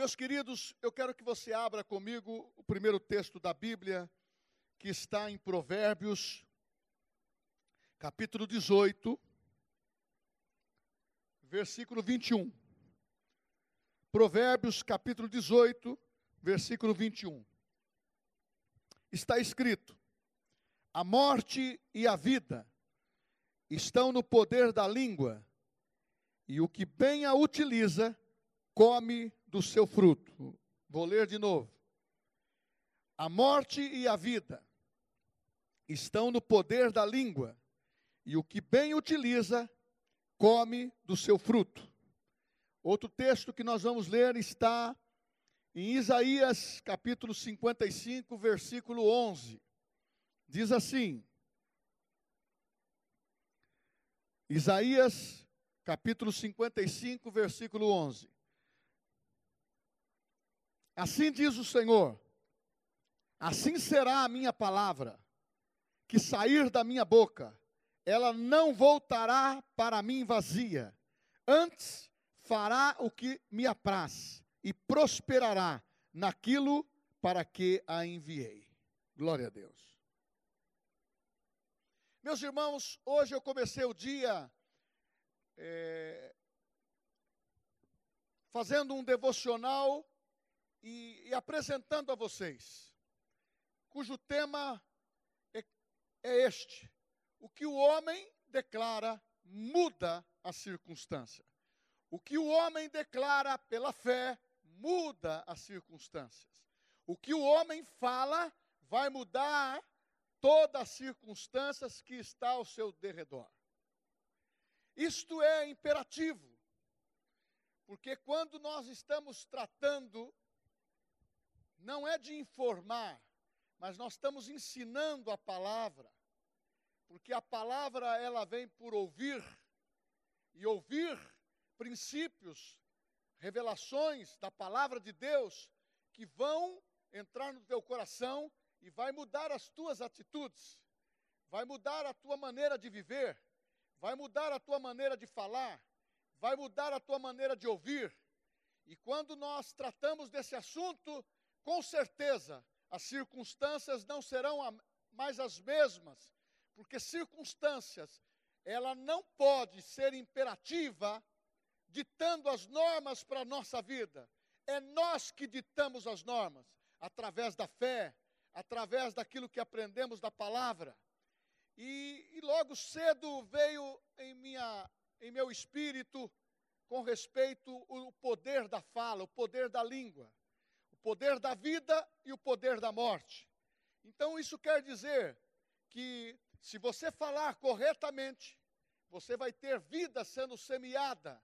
Meus queridos, eu quero que você abra comigo o primeiro texto da Bíblia, que está em Provérbios, capítulo 18, versículo 21. Provérbios, capítulo 18, versículo 21. Está escrito: A morte e a vida estão no poder da língua, e o que bem a utiliza, come do seu fruto. Vou ler de novo. A morte e a vida estão no poder da língua, e o que bem utiliza, come do seu fruto. Outro texto que nós vamos ler está em Isaías capítulo 55, versículo 11. Diz assim: Isaías capítulo 55, versículo 11. Assim diz o Senhor: Assim será a minha palavra que sair da minha boca, ela não voltará para mim vazia, antes fará o que me apraz e prosperará naquilo para que a enviei. Glória a Deus. Meus irmãos, hoje eu comecei o dia é, fazendo um devocional e, e apresentando a vocês, cujo tema é, é este: o que o homem declara muda a circunstância. O que o homem declara pela fé muda as circunstâncias. O que o homem fala vai mudar todas as circunstâncias que está ao seu derredor. Isto é imperativo, porque quando nós estamos tratando não é de informar, mas nós estamos ensinando a palavra, porque a palavra ela vem por ouvir, e ouvir princípios, revelações da palavra de Deus que vão entrar no teu coração e vai mudar as tuas atitudes, vai mudar a tua maneira de viver, vai mudar a tua maneira de falar, vai mudar a tua maneira de ouvir. E quando nós tratamos desse assunto, com certeza, as circunstâncias não serão mais as mesmas, porque circunstâncias, ela não pode ser imperativa ditando as normas para a nossa vida. É nós que ditamos as normas, através da fé, através daquilo que aprendemos da palavra. E, e logo cedo veio em, minha, em meu espírito, com respeito, o poder da fala, o poder da língua poder da vida e o poder da morte. Então, isso quer dizer que, se você falar corretamente, você vai ter vida sendo semeada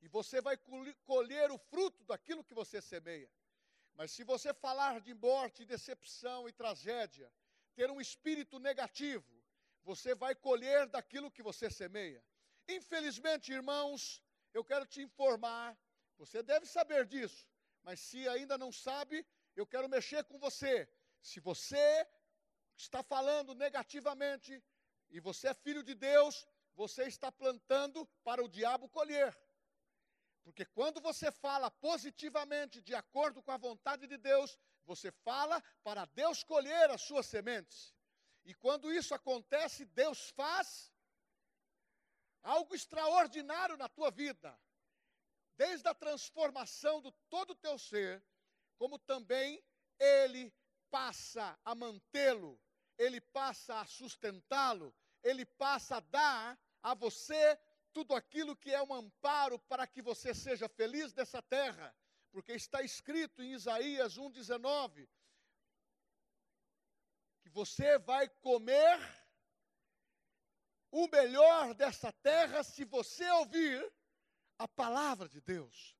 e você vai colher o fruto daquilo que você semeia. Mas se você falar de morte, decepção e tragédia, ter um espírito negativo, você vai colher daquilo que você semeia. Infelizmente, irmãos, eu quero te informar, você deve saber disso, mas se ainda não sabe, eu quero mexer com você. Se você está falando negativamente e você é filho de Deus, você está plantando para o diabo colher. Porque quando você fala positivamente, de acordo com a vontade de Deus, você fala para Deus colher as suas sementes. E quando isso acontece, Deus faz algo extraordinário na tua vida desde a transformação do todo o teu ser, como também ele passa a mantê-lo, ele passa a sustentá-lo, ele passa a dar a você tudo aquilo que é um amparo para que você seja feliz dessa terra, porque está escrito em Isaías 1,19 que você vai comer o melhor dessa terra se você ouvir a palavra de Deus.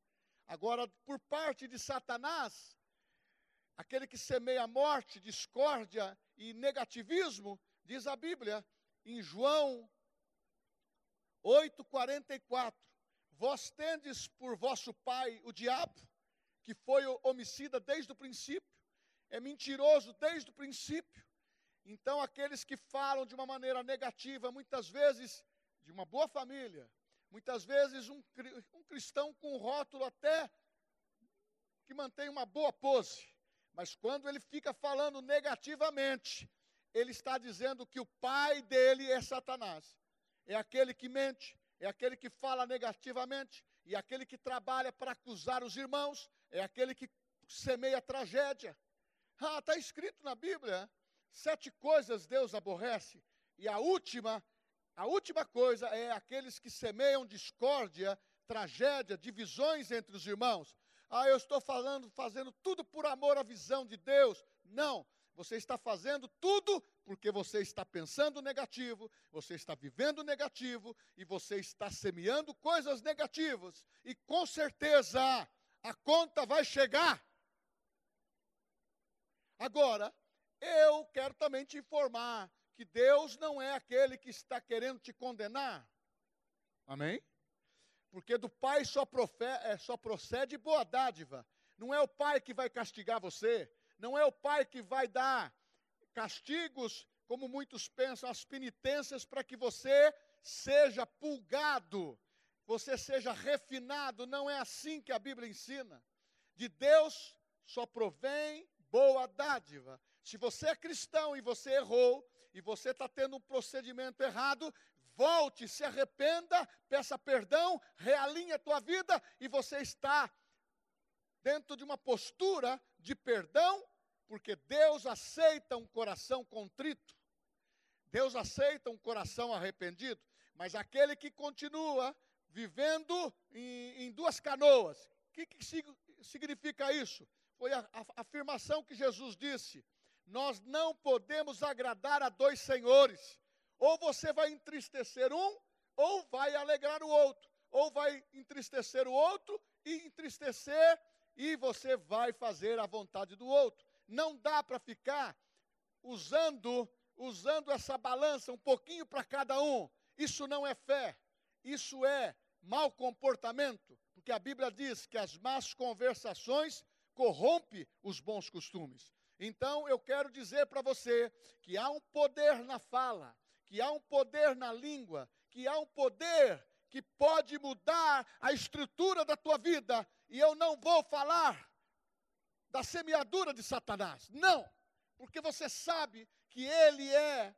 Agora, por parte de Satanás, aquele que semeia morte, discórdia e negativismo, diz a Bíblia em João 8:44, vós tendes por vosso pai o diabo, que foi homicida desde o princípio, é mentiroso desde o princípio. Então, aqueles que falam de uma maneira negativa, muitas vezes de uma boa família, Muitas vezes um, um cristão com rótulo até que mantém uma boa pose, mas quando ele fica falando negativamente, ele está dizendo que o pai dele é Satanás. É aquele que mente, é aquele que fala negativamente, e aquele que trabalha para acusar os irmãos, é aquele que semeia tragédia. Ah, está escrito na Bíblia: sete coisas Deus aborrece, e a última, a última coisa é aqueles que semeiam discórdia, tragédia, divisões entre os irmãos. Ah, eu estou falando, fazendo tudo por amor à visão de Deus. Não, você está fazendo tudo porque você está pensando negativo, você está vivendo negativo e você está semeando coisas negativas. E com certeza a conta vai chegar. Agora, eu quero também te informar que Deus não é aquele que está querendo te condenar. Amém? Porque do Pai só, profe, é, só procede boa dádiva. Não é o Pai que vai castigar você. Não é o Pai que vai dar castigos, como muitos pensam, as penitências para que você seja pulgado, você seja refinado. Não é assim que a Bíblia ensina. De Deus só provém boa dádiva. Se você é cristão e você errou, e você está tendo um procedimento errado, volte, se arrependa, peça perdão, realinhe a tua vida e você está dentro de uma postura de perdão, porque Deus aceita um coração contrito, Deus aceita um coração arrependido, mas aquele que continua vivendo em, em duas canoas, o que, que significa isso? Foi a, a afirmação que Jesus disse: nós não podemos agradar a dois senhores. Ou você vai entristecer um, ou vai alegrar o outro. Ou vai entristecer o outro e entristecer, e você vai fazer a vontade do outro. Não dá para ficar usando usando essa balança um pouquinho para cada um. Isso não é fé. Isso é mau comportamento, porque a Bíblia diz que as más conversações corrompe os bons costumes. Então eu quero dizer para você que há um poder na fala, que há um poder na língua, que há um poder que pode mudar a estrutura da tua vida. E eu não vou falar da semeadura de Satanás. Não, porque você sabe que ele é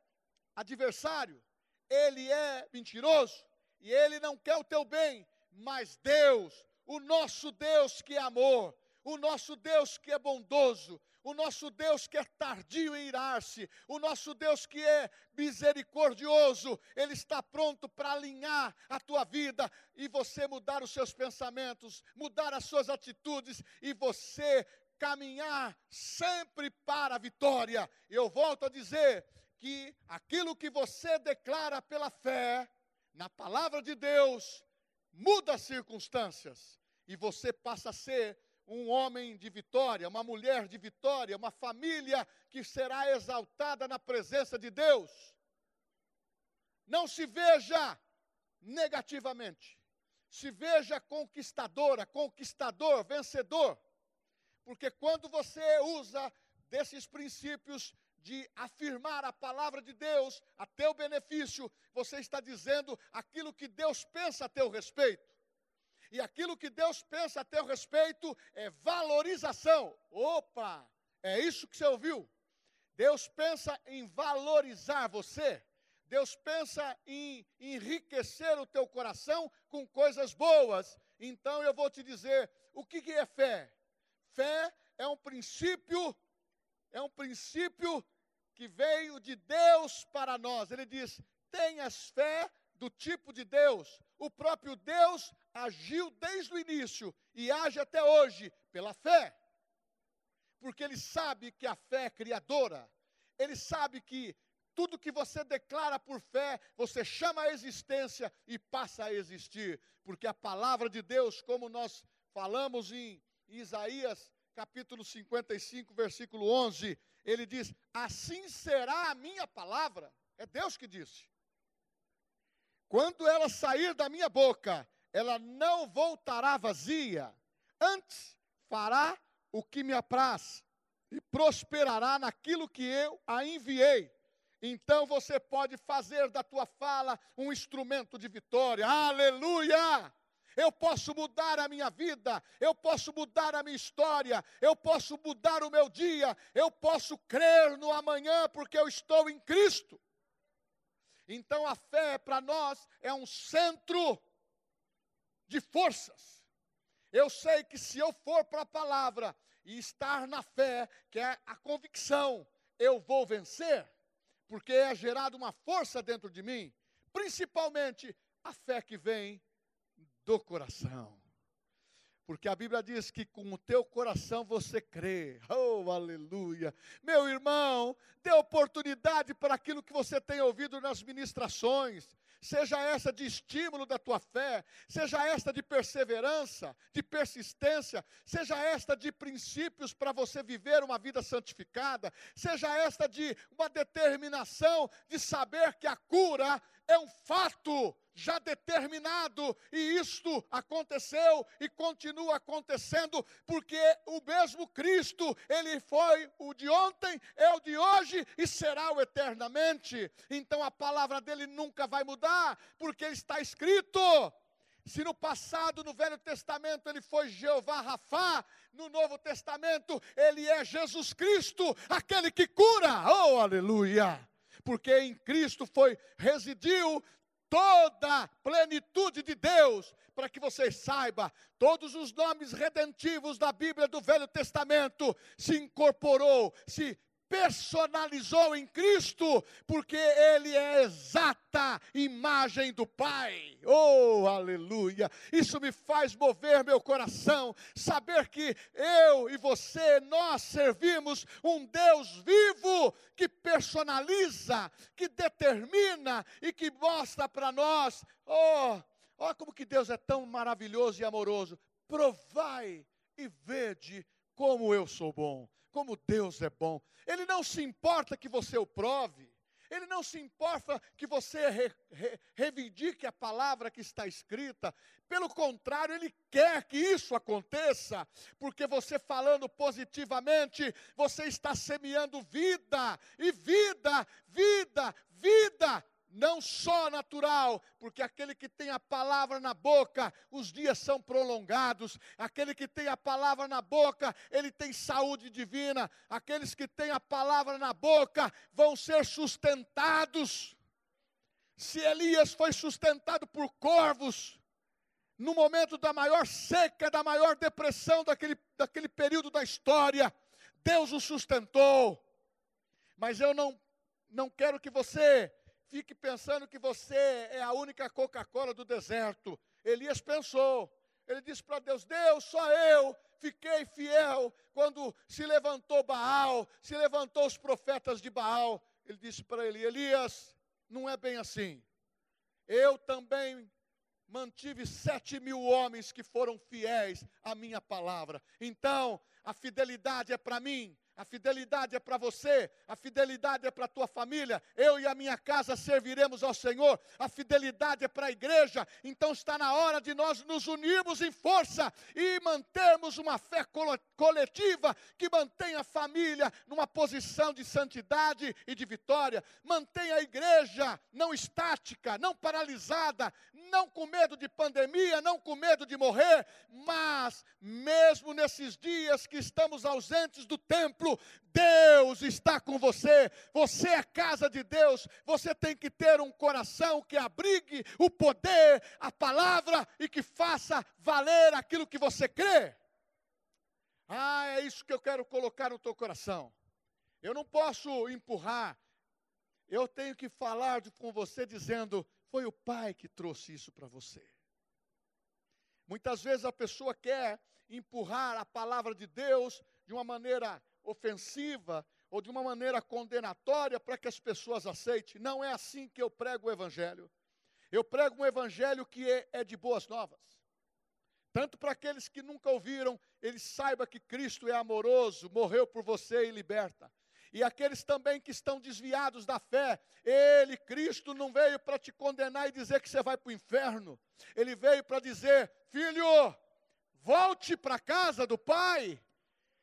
adversário, ele é mentiroso e ele não quer o teu bem, mas Deus, o nosso Deus que é amor, o nosso Deus que é bondoso, o nosso Deus que é tardio em irar-se, o nosso Deus que é misericordioso, Ele está pronto para alinhar a tua vida e você mudar os seus pensamentos, mudar as suas atitudes e você caminhar sempre para a vitória. Eu volto a dizer que aquilo que você declara pela fé, na palavra de Deus, muda as circunstâncias e você passa a ser um homem de vitória, uma mulher de vitória, uma família que será exaltada na presença de Deus. Não se veja negativamente, se veja conquistadora, conquistador, vencedor, porque quando você usa desses princípios de afirmar a palavra de Deus a teu benefício, você está dizendo aquilo que Deus pensa a teu respeito. E aquilo que Deus pensa a teu respeito é valorização. Opa! É isso que você ouviu? Deus pensa em valorizar você. Deus pensa em enriquecer o teu coração com coisas boas. Então eu vou te dizer, o que, que é fé? Fé é um princípio, é um princípio que veio de Deus para nós. Ele diz: tenhas fé do tipo de Deus. O próprio Deus agiu desde o início e age até hoje pela fé. Porque ele sabe que a fé é criadora. Ele sabe que tudo que você declara por fé, você chama a existência e passa a existir. Porque a palavra de Deus, como nós falamos em Isaías capítulo 55, versículo 11, ele diz: Assim será a minha palavra. É Deus que disse. Quando ela sair da minha boca, ela não voltará vazia, antes fará o que me apraz e prosperará naquilo que eu a enviei. Então você pode fazer da tua fala um instrumento de vitória. Aleluia! eu posso mudar a minha vida, eu posso mudar a minha história, eu posso mudar o meu dia, eu posso crer no amanhã, porque eu estou em Cristo. Então a fé para nós é um centro de forças. Eu sei que se eu for para a palavra e estar na fé, que é a convicção, eu vou vencer, porque é gerada uma força dentro de mim, principalmente a fé que vem do coração. Porque a Bíblia diz que com o teu coração você crê. Oh, aleluia. Meu irmão, dê oportunidade para aquilo que você tem ouvido nas ministrações. Seja essa de estímulo da tua fé, seja esta de perseverança, de persistência, seja esta de princípios para você viver uma vida santificada, seja esta de uma determinação de saber que a cura é um fato já determinado, e isto aconteceu e continua acontecendo, porque o mesmo Cristo, ele foi o de ontem, é o de hoje e será o eternamente. Então a palavra dele nunca vai mudar, porque está escrito. Se no passado, no Velho Testamento, ele foi Jeová Rafá, no Novo Testamento, ele é Jesus Cristo, aquele que cura. Oh, aleluia! Porque em Cristo foi residiu toda a plenitude de Deus, para que você saiba, todos os nomes redentivos da Bíblia do Velho Testamento se incorporou, se personalizou em Cristo, porque Ele é a exata imagem do Pai. Oh, aleluia! Isso me faz mover meu coração, saber que eu e você, nós servimos um Deus vivo, que personaliza, que determina e que mostra para nós, oh, Olha como que Deus é tão maravilhoso e amoroso. Provai e vede como eu sou bom, como Deus é bom. Ele não se importa que você o prove. Ele não se importa que você re, re, reivindique a palavra que está escrita. Pelo contrário, Ele quer que isso aconteça, porque você falando positivamente, você está semeando vida, e vida, vida, vida não só natural, porque aquele que tem a palavra na boca, os dias são prolongados, aquele que tem a palavra na boca, ele tem saúde divina, aqueles que têm a palavra na boca vão ser sustentados. Se Elias foi sustentado por corvos, no momento da maior seca, da maior depressão daquele, daquele período da história, Deus o sustentou. Mas eu não, não quero que você fique pensando que você é a única Coca-Cola do deserto. Elias pensou. Ele disse para Deus: Deus, só eu fiquei fiel quando se levantou Baal, se levantou os profetas de Baal. Ele disse para ele: Elias, não é bem assim. Eu também mantive sete mil homens que foram fiéis à minha palavra. Então, a fidelidade é para mim, a fidelidade é para você, a fidelidade é para a tua família. Eu e a minha casa serviremos ao Senhor. A fidelidade é para a igreja. Então está na hora de nós nos unirmos em força e mantermos uma fé coletiva que mantenha a família numa posição de santidade e de vitória. Mantenha a igreja não estática, não paralisada, não com medo de pandemia, não com medo de morrer, mas mesmo nesses dias que estamos ausentes do templo, Deus está com você, você é casa de Deus, você tem que ter um coração que abrigue o poder, a palavra e que faça valer aquilo que você crê. Ah, é isso que eu quero colocar no teu coração. Eu não posso empurrar, eu tenho que falar com você dizendo: foi o Pai que trouxe isso para você. Muitas vezes a pessoa quer empurrar a palavra de Deus de uma maneira ofensiva ou de uma maneira condenatória para que as pessoas aceitem. Não é assim que eu prego o Evangelho. Eu prego um Evangelho que é, é de boas novas. Tanto para aqueles que nunca ouviram, eles saibam que Cristo é amoroso, morreu por você e liberta. E aqueles também que estão desviados da fé, Ele, Cristo, não veio para te condenar e dizer que você vai para o inferno. Ele veio para dizer: filho, volte para a casa do Pai.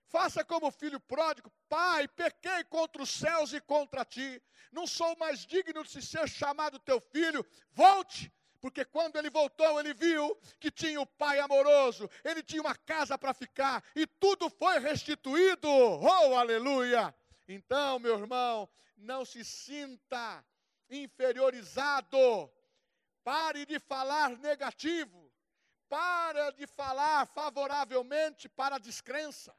Faça como filho pródigo, pai, pequei contra os céus e contra ti. Não sou mais digno de ser chamado teu filho. Volte, Porque quando ele voltou, ele viu que tinha o pai amoroso, ele tinha uma casa para ficar e tudo foi restituído. Oh, aleluia! Então, meu irmão, não se sinta inferiorizado. Pare de falar negativo. Pare de falar favoravelmente para a descrença.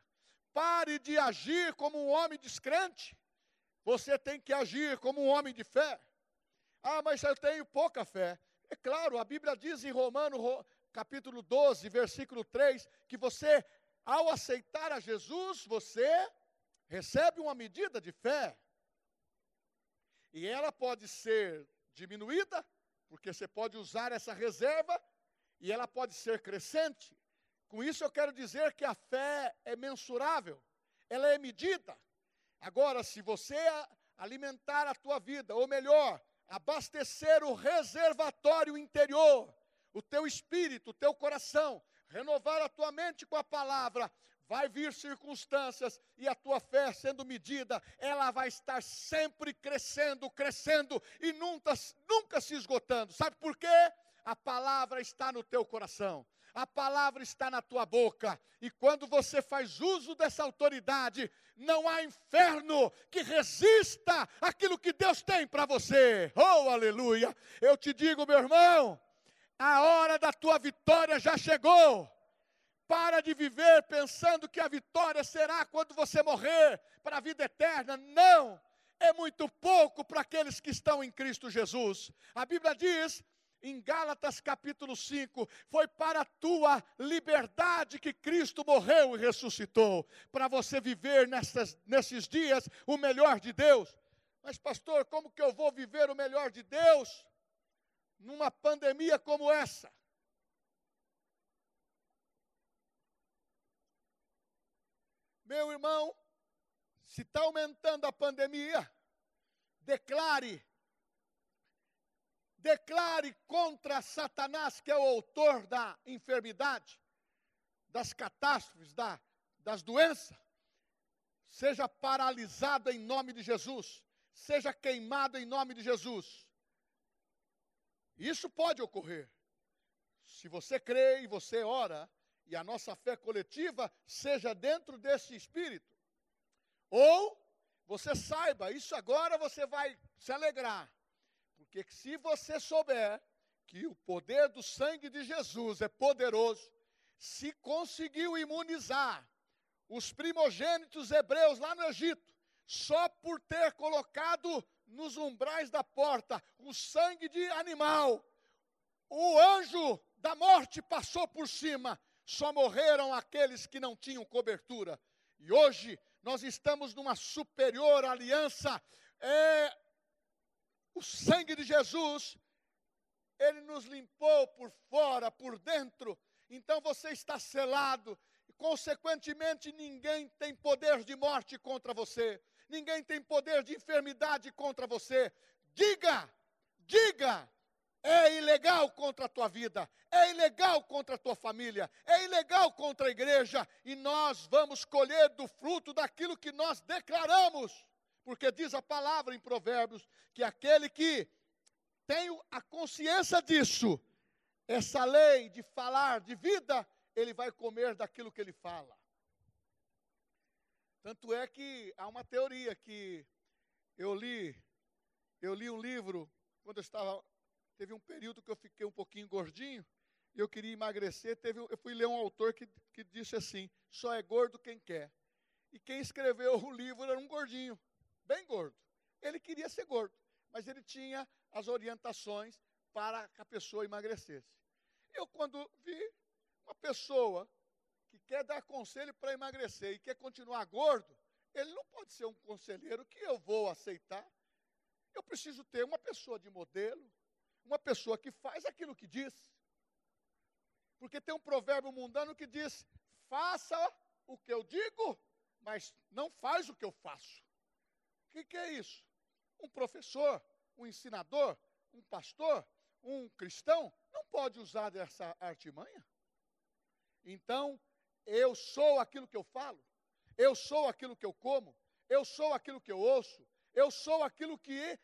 Pare de agir como um homem descrente. Você tem que agir como um homem de fé. Ah, mas eu tenho pouca fé. É claro, a Bíblia diz em Romanos, capítulo 12, versículo 3, que você, ao aceitar a Jesus, você recebe uma medida de fé. E ela pode ser diminuída, porque você pode usar essa reserva, e ela pode ser crescente. Com isso eu quero dizer que a fé é mensurável, ela é medida. Agora, se você alimentar a tua vida, ou melhor, abastecer o reservatório interior, o teu espírito, o teu coração, renovar a tua mente com a palavra, vai vir circunstâncias e a tua fé sendo medida, ela vai estar sempre crescendo, crescendo e nunca, nunca se esgotando. Sabe por quê? A palavra está no teu coração a palavra está na tua boca, e quando você faz uso dessa autoridade, não há inferno que resista aquilo que Deus tem para você. Oh, aleluia! Eu te digo, meu irmão, a hora da tua vitória já chegou. Para de viver pensando que a vitória será quando você morrer para a vida eterna. Não! É muito pouco para aqueles que estão em Cristo Jesus. A Bíblia diz em Gálatas capítulo 5, foi para a tua liberdade que Cristo morreu e ressuscitou, para você viver nessas, nesses dias o melhor de Deus. Mas, pastor, como que eu vou viver o melhor de Deus numa pandemia como essa? Meu irmão, se está aumentando a pandemia, declare declare contra Satanás, que é o autor da enfermidade, das catástrofes, da, das doenças, seja paralisado em nome de Jesus, seja queimado em nome de Jesus. Isso pode ocorrer. Se você crê e você ora, e a nossa fé coletiva seja dentro desse espírito. Ou você saiba, isso agora você vai se alegrar. Porque se você souber que o poder do sangue de Jesus é poderoso, se conseguiu imunizar os primogênitos hebreus lá no Egito, só por ter colocado nos umbrais da porta o sangue de animal, o anjo da morte passou por cima, só morreram aqueles que não tinham cobertura. E hoje nós estamos numa superior aliança. É, o sangue de Jesus, ele nos limpou por fora, por dentro. Então você está selado. Consequentemente, ninguém tem poder de morte contra você. Ninguém tem poder de enfermidade contra você. Diga, diga, é ilegal contra a tua vida, é ilegal contra a tua família, é ilegal contra a igreja, e nós vamos colher do fruto daquilo que nós declaramos porque diz a palavra em Provérbios que aquele que tem a consciência disso, essa lei de falar de vida, ele vai comer daquilo que ele fala. Tanto é que há uma teoria que eu li, eu li um livro quando eu estava, teve um período que eu fiquei um pouquinho gordinho, e eu queria emagrecer, teve, eu fui ler um autor que, que disse assim, só é gordo quem quer. E quem escreveu o livro era um gordinho bem gordo. Ele queria ser gordo, mas ele tinha as orientações para que a pessoa emagrecesse. Eu, quando vi uma pessoa que quer dar conselho para emagrecer e quer continuar gordo, ele não pode ser um conselheiro que eu vou aceitar. Eu preciso ter uma pessoa de modelo, uma pessoa que faz aquilo que diz. Porque tem um provérbio mundano que diz: faça o que eu digo, mas não faz o que eu faço. O que, que é isso? Um professor, um ensinador, um pastor, um cristão não pode usar dessa artimanha. Então, eu sou aquilo que eu falo, eu sou aquilo que eu como, eu sou aquilo que eu ouço, eu sou aquilo que,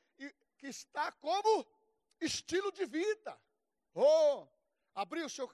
que está como estilo de vida. Oh, abriu seu,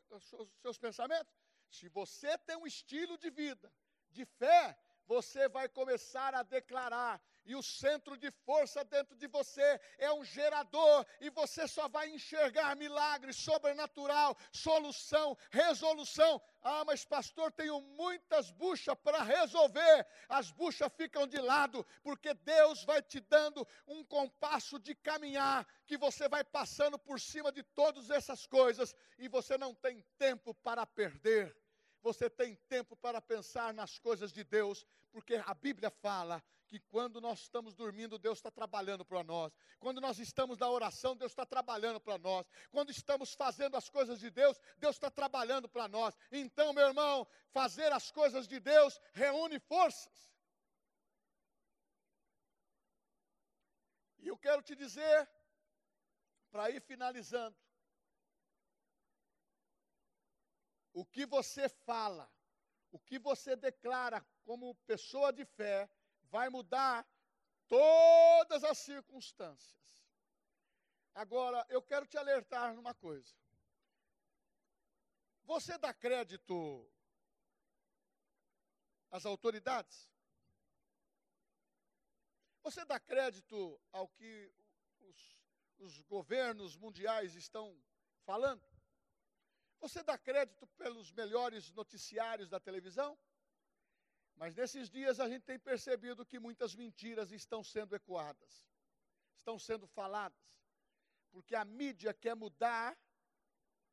seus pensamentos? Se você tem um estilo de vida, de fé, você vai começar a declarar, e o centro de força dentro de você é um gerador, e você só vai enxergar milagre sobrenatural, solução, resolução. Ah, mas pastor, tenho muitas buchas para resolver. As buchas ficam de lado, porque Deus vai te dando um compasso de caminhar, que você vai passando por cima de todas essas coisas, e você não tem tempo para perder você tem tempo para pensar nas coisas de Deus, porque a Bíblia fala que quando nós estamos dormindo, Deus está trabalhando para nós. Quando nós estamos na oração, Deus está trabalhando para nós. Quando estamos fazendo as coisas de Deus, Deus está trabalhando para nós. Então, meu irmão, fazer as coisas de Deus reúne forças. E eu quero te dizer, para ir finalizando, o que você fala, o que você declara como pessoa de fé, vai mudar todas as circunstâncias. Agora, eu quero te alertar numa coisa. Você dá crédito às autoridades? Você dá crédito ao que os, os governos mundiais estão falando? Você dá crédito pelos melhores noticiários da televisão? Mas nesses dias a gente tem percebido que muitas mentiras estão sendo ecoadas, estão sendo faladas, porque a mídia quer mudar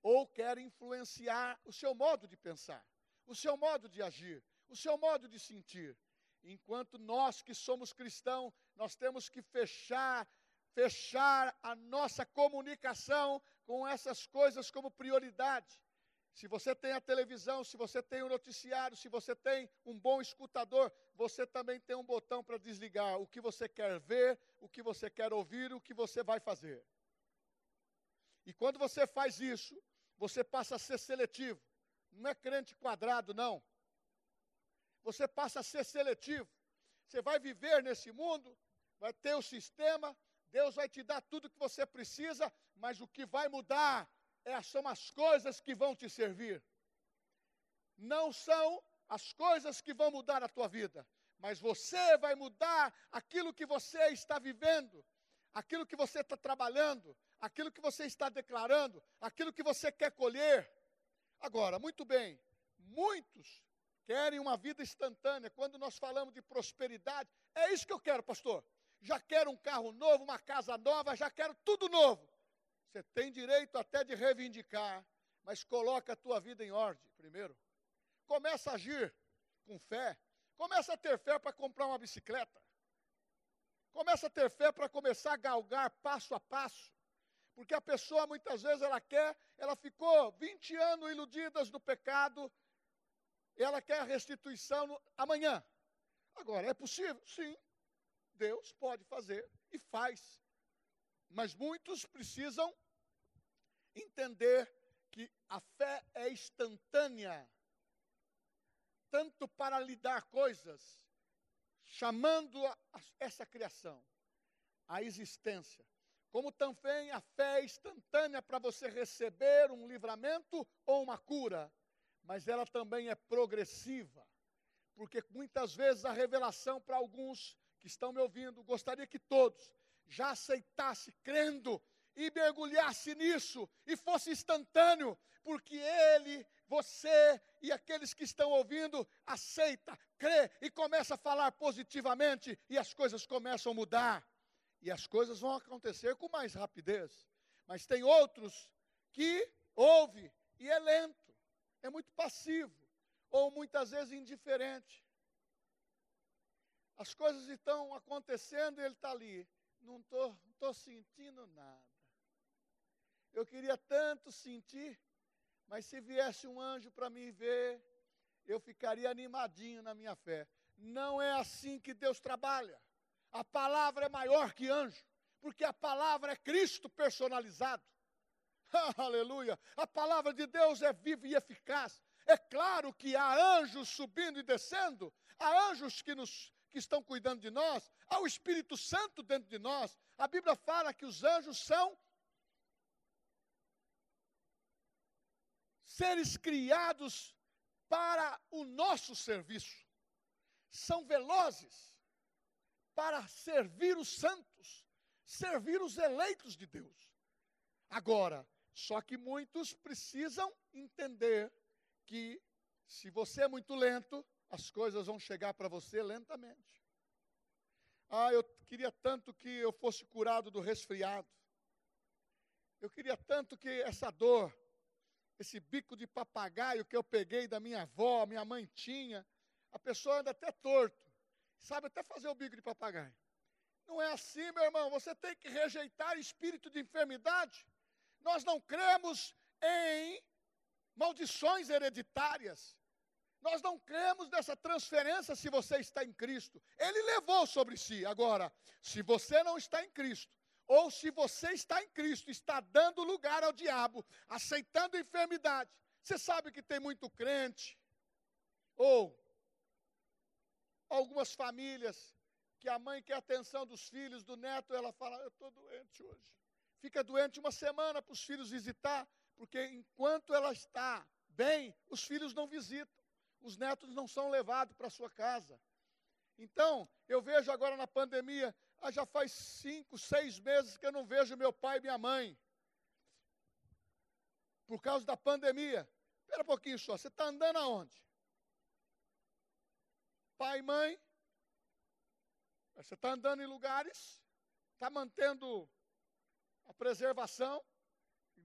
ou quer influenciar o seu modo de pensar, o seu modo de agir, o seu modo de sentir. Enquanto nós que somos cristãos, nós temos que fechar, fechar a nossa comunicação com essas coisas como prioridade. Se você tem a televisão, se você tem o noticiário, se você tem um bom escutador, você também tem um botão para desligar o que você quer ver, o que você quer ouvir, o que você vai fazer. E quando você faz isso, você passa a ser seletivo. Não é crente quadrado, não. Você passa a ser seletivo. Você vai viver nesse mundo, vai ter o sistema, Deus vai te dar tudo que você precisa, mas o que vai mudar são as coisas que vão te servir. Não são as coisas que vão mudar a tua vida, mas você vai mudar aquilo que você está vivendo, aquilo que você está trabalhando, aquilo que você está declarando, aquilo que você quer colher. Agora, muito bem, muitos querem uma vida instantânea. Quando nós falamos de prosperidade, é isso que eu quero, pastor já quero um carro novo, uma casa nova, já quero tudo novo. Você tem direito até de reivindicar, mas coloca a tua vida em ordem primeiro. Começa a agir com fé. Começa a ter fé para comprar uma bicicleta. Começa a ter fé para começar a galgar passo a passo. Porque a pessoa muitas vezes ela quer, ela ficou 20 anos iludidas no pecado, ela quer a restituição no, amanhã. Agora, é possível? Sim. Deus pode fazer e faz. Mas muitos precisam entender que a fé é instantânea, tanto para lhe dar coisas, chamando a, a, essa criação à existência, como também a fé é instantânea para você receber um livramento ou uma cura, mas ela também é progressiva, porque muitas vezes a revelação para alguns que estão me ouvindo, gostaria que todos já aceitasse crendo e mergulhasse nisso e fosse instantâneo, porque ele, você e aqueles que estão ouvindo aceita, crê e começa a falar positivamente e as coisas começam a mudar. E as coisas vão acontecer com mais rapidez. Mas tem outros que ouve e é lento, é muito passivo ou muitas vezes indiferente. As coisas estão acontecendo e ele está ali. Não estou tô, tô sentindo nada. Eu queria tanto sentir, mas se viesse um anjo para me ver, eu ficaria animadinho na minha fé. Não é assim que Deus trabalha. A palavra é maior que anjo, porque a palavra é Cristo personalizado. Aleluia! A palavra de Deus é viva e eficaz. É claro que há anjos subindo e descendo, há anjos que nos que estão cuidando de nós, há o Espírito Santo dentro de nós. A Bíblia fala que os anjos são seres criados para o nosso serviço. São velozes para servir os santos, servir os eleitos de Deus. Agora, só que muitos precisam entender que se você é muito lento, as coisas vão chegar para você lentamente. Ah, eu queria tanto que eu fosse curado do resfriado. Eu queria tanto que essa dor, esse bico de papagaio que eu peguei da minha avó, minha mãe tinha, a pessoa anda até torto, sabe até fazer o bico de papagaio. Não é assim, meu irmão, você tem que rejeitar espírito de enfermidade. Nós não cremos em maldições hereditárias. Nós não cremos nessa transferência se você está em Cristo. Ele levou sobre si. Agora, se você não está em Cristo, ou se você está em Cristo, está dando lugar ao diabo, aceitando enfermidade. Você sabe que tem muito crente, ou algumas famílias, que a mãe quer atenção dos filhos, do neto, ela fala: Eu estou doente hoje. Fica doente uma semana para os filhos visitar, porque enquanto ela está bem, os filhos não visitam os netos não são levados para sua casa. Então, eu vejo agora na pandemia, ah, já faz cinco, seis meses que eu não vejo meu pai e minha mãe. Por causa da pandemia. Espera um pouquinho só, você está andando aonde? Pai e mãe? Você está andando em lugares, está mantendo a preservação,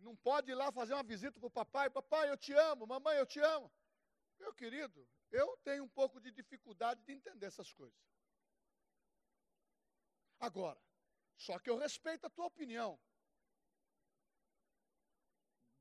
não pode ir lá fazer uma visita para o papai, papai, eu te amo, mamãe, eu te amo. Meu querido, eu tenho um pouco de dificuldade de entender essas coisas. Agora, só que eu respeito a tua opinião.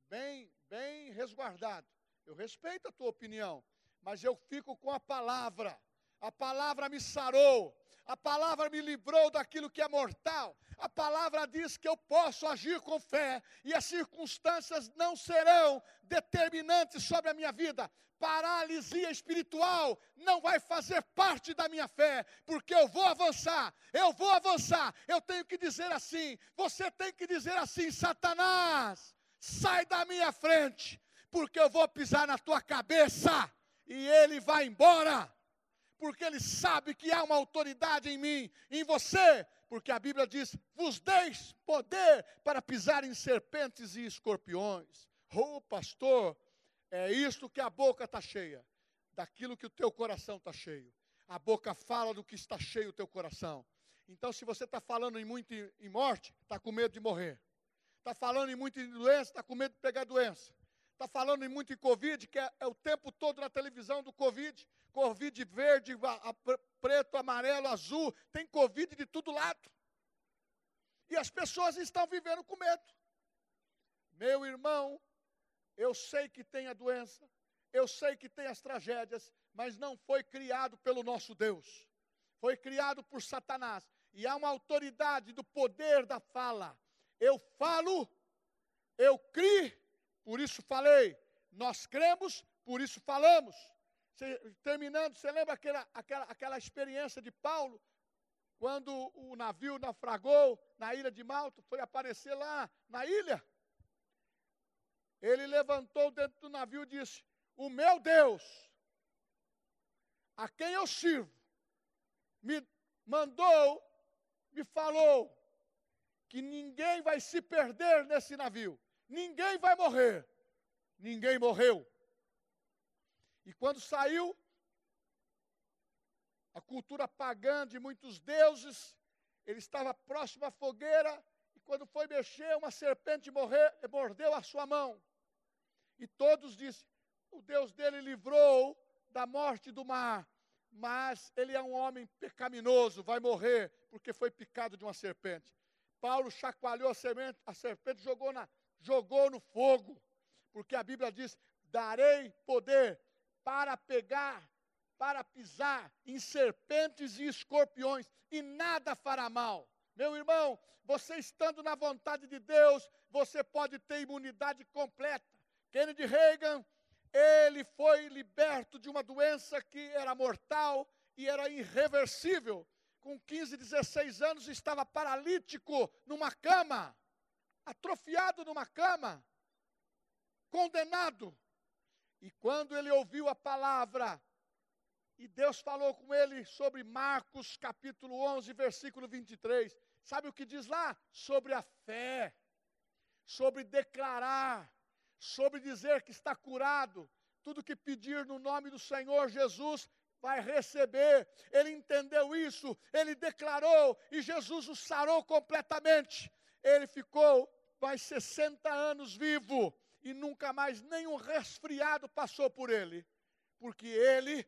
Bem, bem resguardado. Eu respeito a tua opinião, mas eu fico com a palavra. A palavra me sarou. A palavra me livrou daquilo que é mortal. A palavra diz que eu posso agir com fé e as circunstâncias não serão determinantes sobre a minha vida paralisia espiritual não vai fazer parte da minha fé, porque eu vou avançar, eu vou avançar. Eu tenho que dizer assim, você tem que dizer assim: Satanás, sai da minha frente, porque eu vou pisar na tua cabeça e ele vai embora. Porque ele sabe que há uma autoridade em mim, em você, porque a Bíblia diz: vos deis poder para pisar em serpentes e escorpiões. Oh, pastor, é isto que a boca está cheia, daquilo que o teu coração está cheio. A boca fala do que está cheio o teu coração. Então, se você está falando em muito em morte, está com medo de morrer. Está falando em muito em doença, está com medo de pegar doença. Está falando muito em Covid, que é, é, o tempo todo na televisão do Covid. Covid verde, a, a, preto, amarelo, azul. Tem Covid de todo lado. E as pessoas estão vivendo com medo. Meu irmão, eu sei que tem a doença, eu sei que tem as tragédias, mas não foi criado pelo nosso Deus. Foi criado por Satanás. E há uma autoridade do poder da fala. Eu falo, eu criei, por isso falei. Nós cremos, por isso falamos. Terminando, você lembra aquela, aquela, aquela experiência de Paulo? Quando o navio naufragou na ilha de Malta, foi aparecer lá na ilha ele levantou dentro do navio e disse: O meu Deus, a quem eu sirvo, me mandou, me falou, que ninguém vai se perder nesse navio, ninguém vai morrer. Ninguém morreu. E quando saiu, a cultura pagã de muitos deuses, ele estava próximo à fogueira, e quando foi mexer, uma serpente morrer, mordeu a sua mão. E todos disseram: o Deus dele livrou da morte do mar, mas ele é um homem pecaminoso, vai morrer porque foi picado de uma serpente. Paulo chacoalhou a, semente, a serpente, jogou, na, jogou no fogo, porque a Bíblia diz: darei poder para pegar, para pisar em serpentes e escorpiões, e nada fará mal. Meu irmão, você estando na vontade de Deus, você pode ter imunidade completa. Kennedy Reagan, ele foi liberto de uma doença que era mortal e era irreversível. Com 15, 16 anos, estava paralítico numa cama, atrofiado numa cama, condenado E quando ele ouviu a palavra, e Deus falou com ele sobre Marcos capítulo 11, versículo 23. Sabe o que diz lá? Sobre a fé, sobre declarar, sobre dizer que está curado. Tudo que pedir no nome do Senhor Jesus vai receber. Ele entendeu isso, ele declarou e Jesus o sarou completamente. Ele ficou mais 60 anos vivo e nunca mais nenhum resfriado passou por ele, porque ele,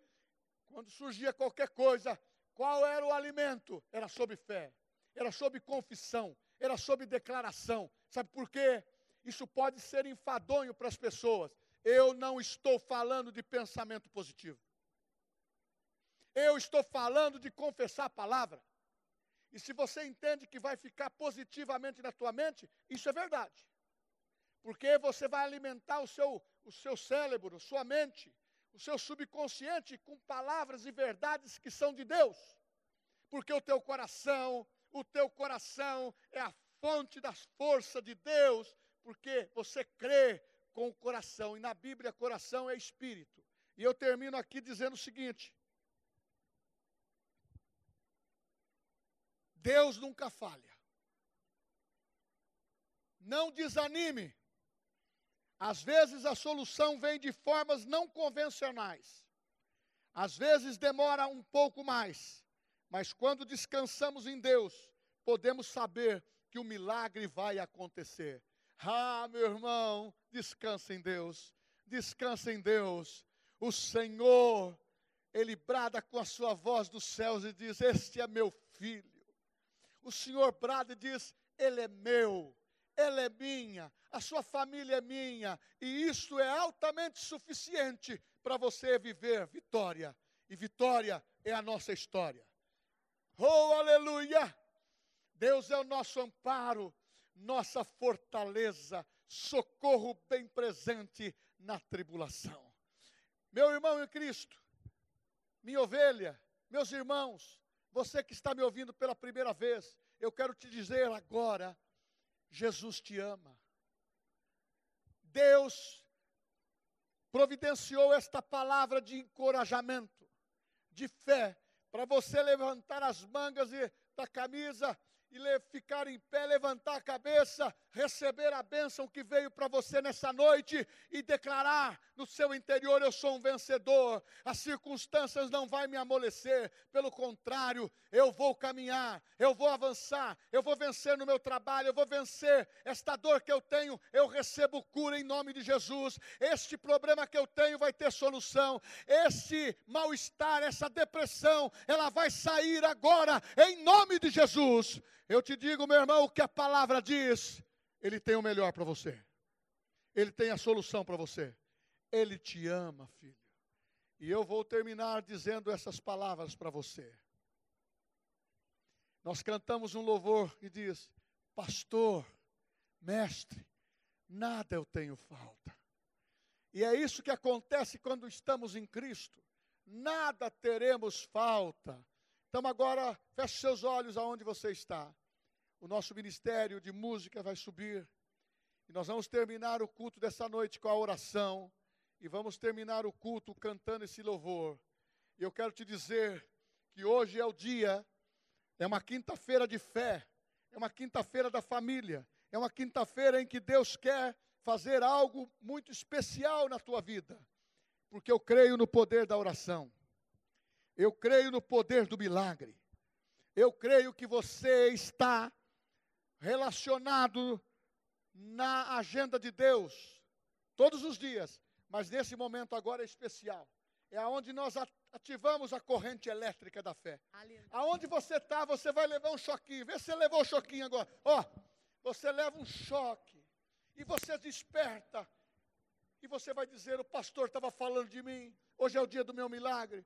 quando surgia qualquer coisa, qual era o alimento? Era sob fé, era sob confissão, era sob declaração. Sabe por quê? Isso pode ser enfadonho para as pessoas. Eu não estou falando de pensamento positivo. Eu estou falando de confessar a palavra. E se você entende que vai ficar positivamente na tua mente, isso é verdade. Porque você vai alimentar o seu, o seu cérebro, sua mente, o seu subconsciente com palavras e verdades que são de Deus. Porque o teu coração, o teu coração é a fonte das forças de Deus, porque você crê com o coração. E na Bíblia, coração é espírito. E eu termino aqui dizendo o seguinte: Deus nunca falha. Não desanime. Às vezes a solução vem de formas não convencionais. Às vezes demora um pouco mais. Mas quando descansamos em Deus, podemos saber que o milagre vai acontecer. Ah, meu irmão, descansa em Deus. Descansa em Deus. O Senhor, Ele brada com a sua voz dos céus e diz: Este é meu filho o Senhor brada e diz: Ele é meu, Ele é minha, a sua família é minha, e isso é altamente suficiente para você viver vitória. E vitória é a nossa história. Oh, aleluia! Deus é o nosso amparo, nossa fortaleza, socorro bem presente na tribulação. Meu irmão em Cristo, minha ovelha, meus irmãos, você que está me ouvindo pela primeira vez, eu quero te dizer agora: Jesus te ama. Deus providenciou esta palavra de encorajamento, de fé, para você levantar as mangas da camisa e ficar em pé, levantar a cabeça, receber a bênção que veio para você nessa noite e declarar no seu interior: eu sou um vencedor. As circunstâncias não vão me amolecer, pelo contrário, eu vou caminhar, eu vou avançar, eu vou vencer no meu trabalho, eu vou vencer esta dor que eu tenho, eu recebo cura em nome de Jesus. Este problema que eu tenho vai ter solução. Este mal-estar, essa depressão, ela vai sair agora em nome de Jesus. Eu te digo, meu irmão, o que a palavra diz, Ele tem o melhor para você. Ele tem a solução para você. Ele te ama, filho. E eu vou terminar dizendo essas palavras para você. Nós cantamos um louvor que diz: Pastor, mestre, nada eu tenho falta. E é isso que acontece quando estamos em Cristo. Nada teremos falta. Então agora, feche seus olhos aonde você está. O nosso ministério de música vai subir. E nós vamos terminar o culto dessa noite com a oração. E vamos terminar o culto cantando esse louvor. E eu quero te dizer que hoje é o dia, é uma quinta-feira de fé, é uma quinta-feira da família, é uma quinta-feira em que Deus quer fazer algo muito especial na tua vida. Porque eu creio no poder da oração. Eu creio no poder do milagre. Eu creio que você está relacionado na agenda de Deus todos os dias, mas nesse momento agora é especial. É aonde nós ativamos a corrente elétrica da fé. Aleluia. Aonde você está, você vai levar um choquinho. Vê se você levou o choquinho agora. Ó, você leva um choque e você desperta. E você vai dizer: o pastor estava falando de mim. Hoje é o dia do meu milagre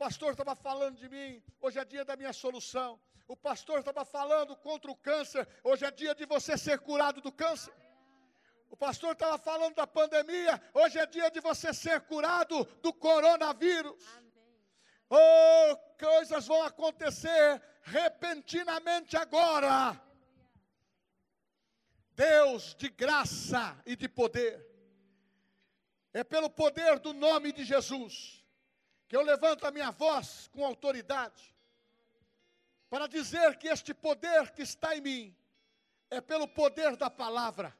pastor estava falando de mim, hoje é dia da minha solução. O pastor estava falando contra o câncer, hoje é dia de você ser curado do câncer. O pastor estava falando da pandemia, hoje é dia de você ser curado do coronavírus. Oh, coisas vão acontecer repentinamente agora. Deus de graça e de poder. É pelo poder do nome de Jesus que eu levanto a minha voz com autoridade para dizer que este poder que está em mim é pelo poder da palavra.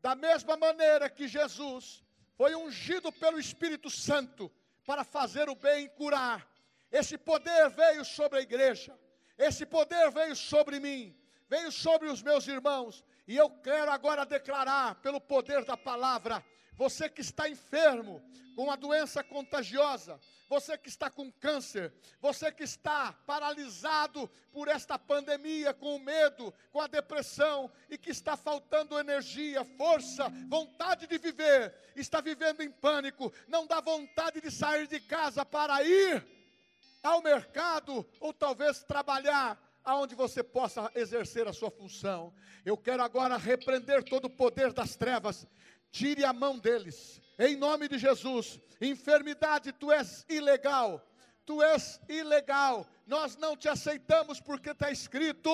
Da mesma maneira que Jesus foi ungido pelo Espírito Santo para fazer o bem e curar, esse poder veio sobre a igreja, esse poder veio sobre mim, veio sobre os meus irmãos, e eu quero agora declarar, pelo poder da palavra, você que está enfermo, com uma doença contagiosa, você que está com câncer, você que está paralisado por esta pandemia, com o medo, com a depressão e que está faltando energia, força, vontade de viver, está vivendo em pânico, não dá vontade de sair de casa para ir ao mercado ou talvez trabalhar aonde você possa exercer a sua função. Eu quero agora repreender todo o poder das trevas. Tire a mão deles em nome de Jesus. Enfermidade, tu és ilegal. Tu és ilegal, nós não te aceitamos porque está escrito: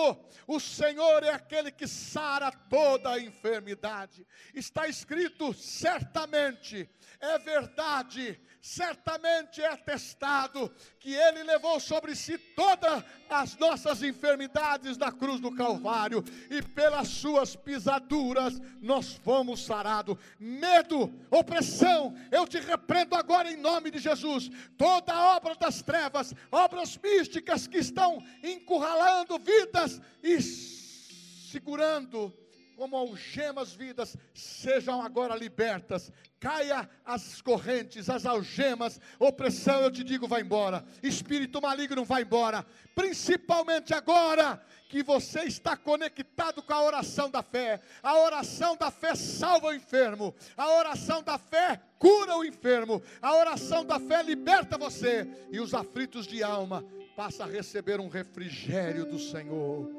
o Senhor é aquele que sara toda a enfermidade. Está escrito certamente, é verdade, certamente é atestado que Ele levou sobre si todas as nossas enfermidades na cruz do Calvário e pelas Suas pisaduras nós fomos sarados. Medo, opressão, eu te repreendo agora em nome de Jesus. Toda obra das trevas, obras místicas que estão encurralando vidas e segurando como algemas vidas, sejam agora libertas. Caia as correntes, as algemas, opressão, eu te digo, vai embora. Espírito maligno vai embora. Principalmente agora que você está conectado com a oração da fé. A oração da fé salva o enfermo. A oração da fé cura o enfermo. A oração da fé liberta você e os aflitos de alma passa a receber um refrigério do Senhor.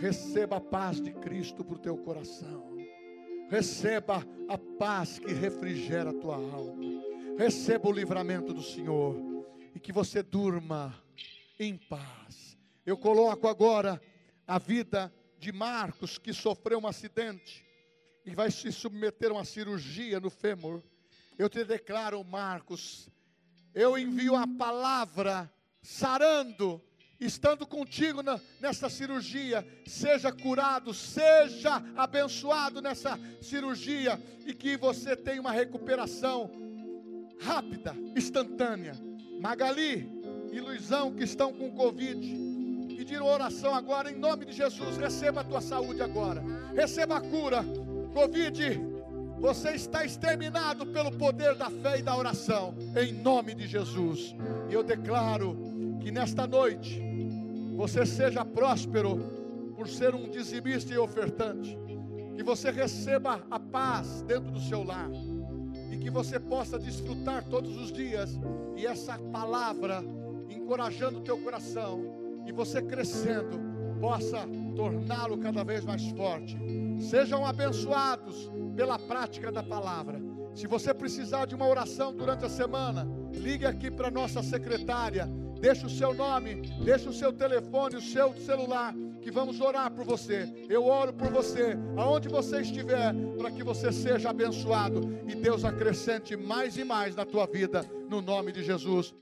Receba a paz de Cristo para o teu coração. Receba a paz que refrigera a tua alma. Receba o livramento do Senhor. E que você durma em paz. Eu coloco agora a vida de Marcos, que sofreu um acidente e vai se submeter a uma cirurgia no fêmur. Eu te declaro, Marcos, eu envio a palavra sarando estando contigo na, nessa cirurgia, seja curado, seja abençoado nessa cirurgia e que você tenha uma recuperação rápida, instantânea. Magali e Luizão que estão com Covid, pediram oração agora em nome de Jesus. Receba a tua saúde agora, receba a cura. Covid, você está exterminado pelo poder da fé e da oração, em nome de Jesus. E eu declaro que nesta noite, você seja próspero por ser um dizimista e ofertante. Que você receba a paz dentro do seu lar. E que você possa desfrutar todos os dias. E essa palavra encorajando o teu coração. E você crescendo, possa torná-lo cada vez mais forte. Sejam abençoados pela prática da palavra. Se você precisar de uma oração durante a semana, ligue aqui para nossa secretária Deixa o seu nome, deixa o seu telefone, o seu celular, que vamos orar por você. Eu oro por você, aonde você estiver, para que você seja abençoado e Deus acrescente mais e mais na tua vida, no nome de Jesus.